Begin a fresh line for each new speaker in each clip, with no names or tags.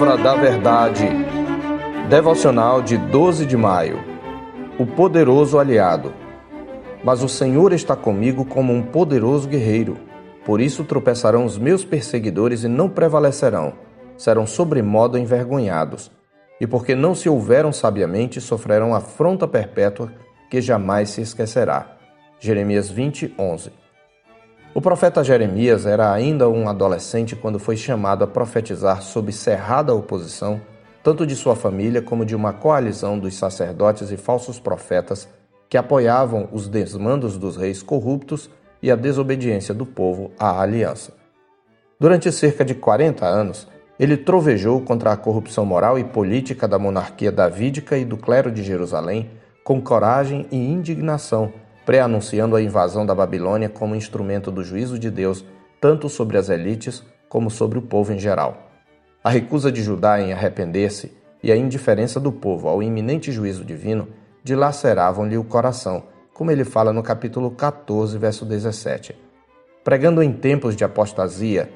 Palavra da Verdade. Devocional de 12 de maio. O poderoso aliado. Mas o Senhor está comigo como um poderoso guerreiro. Por isso tropeçarão os meus perseguidores e não prevalecerão. Serão sobremodo envergonhados. E porque não se houveram sabiamente, sofrerão afronta perpétua que jamais se esquecerá. Jeremias 20, 11. O profeta Jeremias era ainda um adolescente quando foi chamado a profetizar sob cerrada oposição, tanto de sua família como de uma coalizão dos sacerdotes e falsos profetas que apoiavam os desmandos dos reis corruptos e a desobediência do povo à aliança. Durante cerca de 40 anos, ele trovejou contra a corrupção moral e política da monarquia davídica e do clero de Jerusalém com coragem e indignação pré-anunciando a invasão da Babilônia como instrumento do juízo de Deus, tanto sobre as elites como sobre o povo em geral. A recusa de Judá em arrepender-se e a indiferença do povo ao iminente juízo divino dilaceravam-lhe o coração, como ele fala no capítulo 14, verso 17. Pregando em tempos de apostasia,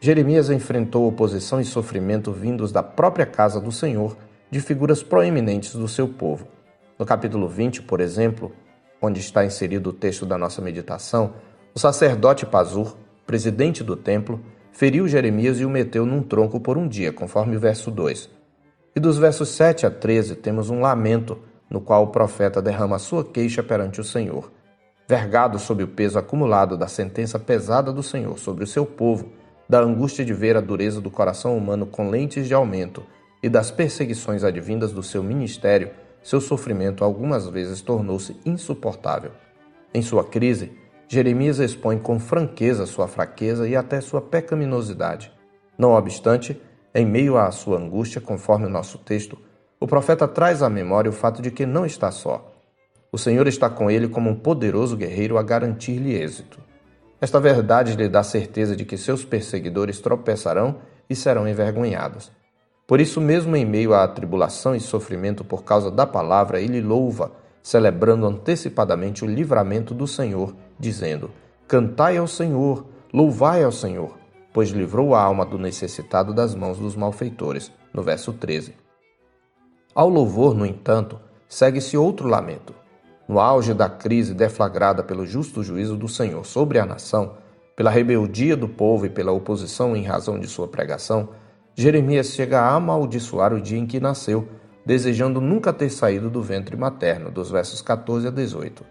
Jeremias enfrentou oposição e sofrimento vindos da própria casa do Senhor, de figuras proeminentes do seu povo. No capítulo 20, por exemplo, onde está inserido o texto da nossa meditação, o sacerdote Pazur, presidente do templo, feriu Jeremias e o meteu num tronco por um dia, conforme o verso 2. E dos versos 7 a 13 temos um lamento, no qual o profeta derrama sua queixa perante o Senhor. Vergado sob o peso acumulado da sentença pesada do Senhor sobre o seu povo, da angústia de ver a dureza do coração humano com lentes de aumento e das perseguições advindas do seu ministério, seu sofrimento algumas vezes tornou-se insuportável. Em sua crise, Jeremias expõe com franqueza sua fraqueza e até sua pecaminosidade. Não obstante, em meio à sua angústia, conforme o nosso texto, o profeta traz à memória o fato de que não está só. O Senhor está com ele como um poderoso guerreiro a garantir-lhe êxito. Esta verdade lhe dá certeza de que seus perseguidores tropeçarão e serão envergonhados. Por isso, mesmo em meio à tribulação e sofrimento por causa da palavra, ele louva, celebrando antecipadamente o livramento do Senhor, dizendo: Cantai ao Senhor, louvai ao Senhor, pois livrou a alma do necessitado das mãos dos malfeitores. No verso 13. Ao louvor, no entanto, segue-se outro lamento. No auge da crise deflagrada pelo justo juízo do Senhor sobre a nação, pela rebeldia do povo e pela oposição em razão de sua pregação, Jeremias chega a amaldiçoar o dia em que nasceu, desejando nunca ter saído do ventre materno, dos versos 14 a 18.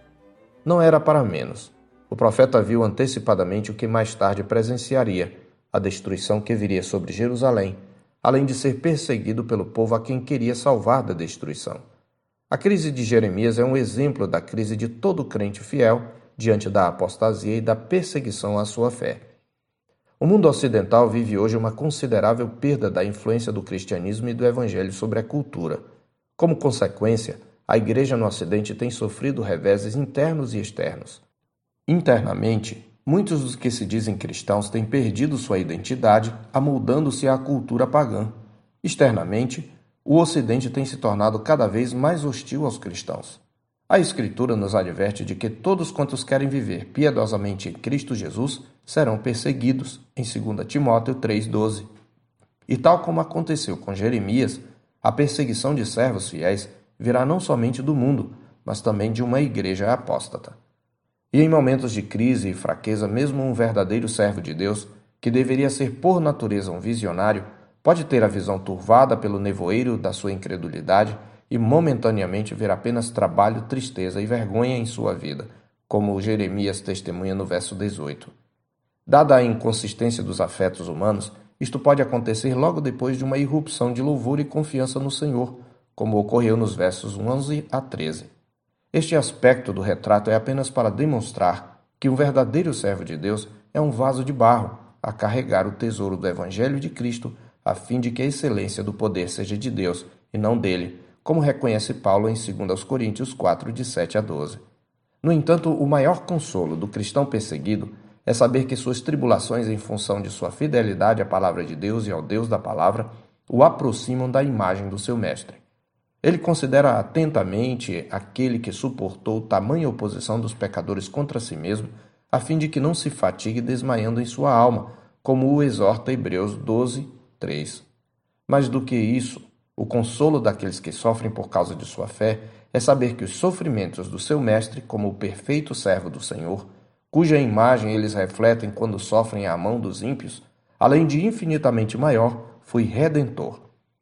Não era para menos. O profeta viu antecipadamente o que mais tarde presenciaria, a destruição que viria sobre Jerusalém, além de ser perseguido pelo povo a quem queria salvar da destruição. A crise de Jeremias é um exemplo da crise de todo crente fiel diante da apostasia e da perseguição à sua fé. O mundo ocidental vive hoje uma considerável perda da influência do cristianismo e do evangelho sobre a cultura. Como consequência, a igreja no Ocidente tem sofrido reveses internos e externos. Internamente, muitos dos que se dizem cristãos têm perdido sua identidade, amoldando-se à cultura pagã. Externamente, o Ocidente tem se tornado cada vez mais hostil aos cristãos. A Escritura nos adverte de que todos quantos querem viver piedosamente em Cristo Jesus serão perseguidos, em 2 Timóteo 3,12. E tal como aconteceu com Jeremias, a perseguição de servos fiéis virá não somente do mundo, mas também de uma igreja apóstata. E em momentos de crise e fraqueza, mesmo um verdadeiro servo de Deus, que deveria ser por natureza um visionário, pode ter a visão turvada pelo nevoeiro da sua incredulidade e momentaneamente ver apenas trabalho, tristeza e vergonha em sua vida, como Jeremias testemunha no verso 18. Dada a inconsistência dos afetos humanos, isto pode acontecer logo depois de uma irrupção de louvor e confiança no Senhor, como ocorreu nos versos 11 a 13. Este aspecto do retrato é apenas para demonstrar que um verdadeiro servo de Deus é um vaso de barro a carregar o tesouro do Evangelho de Cristo, a fim de que a excelência do poder seja de Deus e não dele, como reconhece Paulo em 2 Coríntios 4, de 7 a 12. No entanto, o maior consolo do cristão perseguido é saber que suas tribulações, em função de sua fidelidade à palavra de Deus e ao Deus da palavra, o aproximam da imagem do seu Mestre. Ele considera atentamente aquele que suportou tamanha oposição dos pecadores contra si mesmo, a fim de que não se fatigue desmaiando em sua alma, como o exorta Hebreus 12, 3. Mais do que isso, o consolo daqueles que sofrem por causa de sua fé é saber que os sofrimentos do seu Mestre, como o perfeito servo do Senhor, cuja imagem eles refletem quando sofrem à mão dos ímpios, além de infinitamente maior, foi redentor,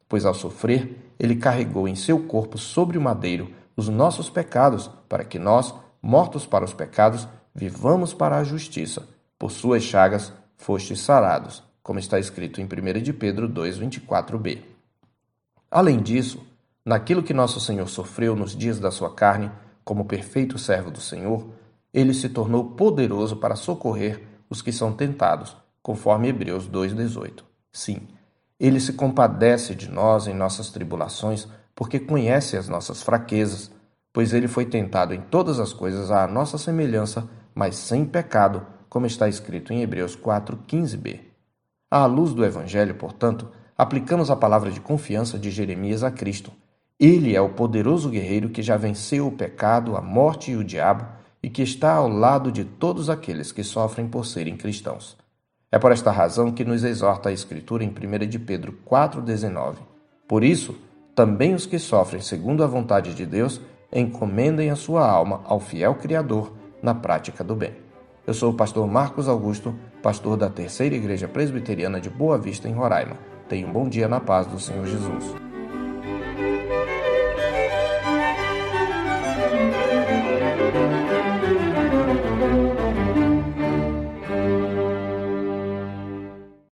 pois ao sofrer, ele carregou em seu corpo sobre o madeiro os nossos pecados, para que nós, mortos para os pecados, vivamos para a justiça. Por suas chagas fostes sarados como está escrito em 1 de Pedro 2:24b. Além disso, naquilo que nosso Senhor sofreu nos dias da sua carne, como perfeito servo do Senhor, ele se tornou poderoso para socorrer os que são tentados, conforme Hebreus 2:18. Sim, ele se compadece de nós em nossas tribulações, porque conhece as nossas fraquezas, pois ele foi tentado em todas as coisas à nossa semelhança, mas sem pecado, como está escrito em Hebreus 4:15b. À luz do Evangelho, portanto, aplicamos a palavra de confiança de Jeremias a Cristo. Ele é o poderoso guerreiro que já venceu o pecado, a morte e o diabo e que está ao lado de todos aqueles que sofrem por serem cristãos. É por esta razão que nos exorta a Escritura em 1 de Pedro 4,19. Por isso, também os que sofrem segundo a vontade de Deus encomendem a sua alma ao fiel Criador na prática do bem. Eu sou o pastor Marcos Augusto, pastor da Terceira Igreja Presbiteriana de Boa Vista, em Roraima. Tenha um bom dia na paz do Senhor Jesus.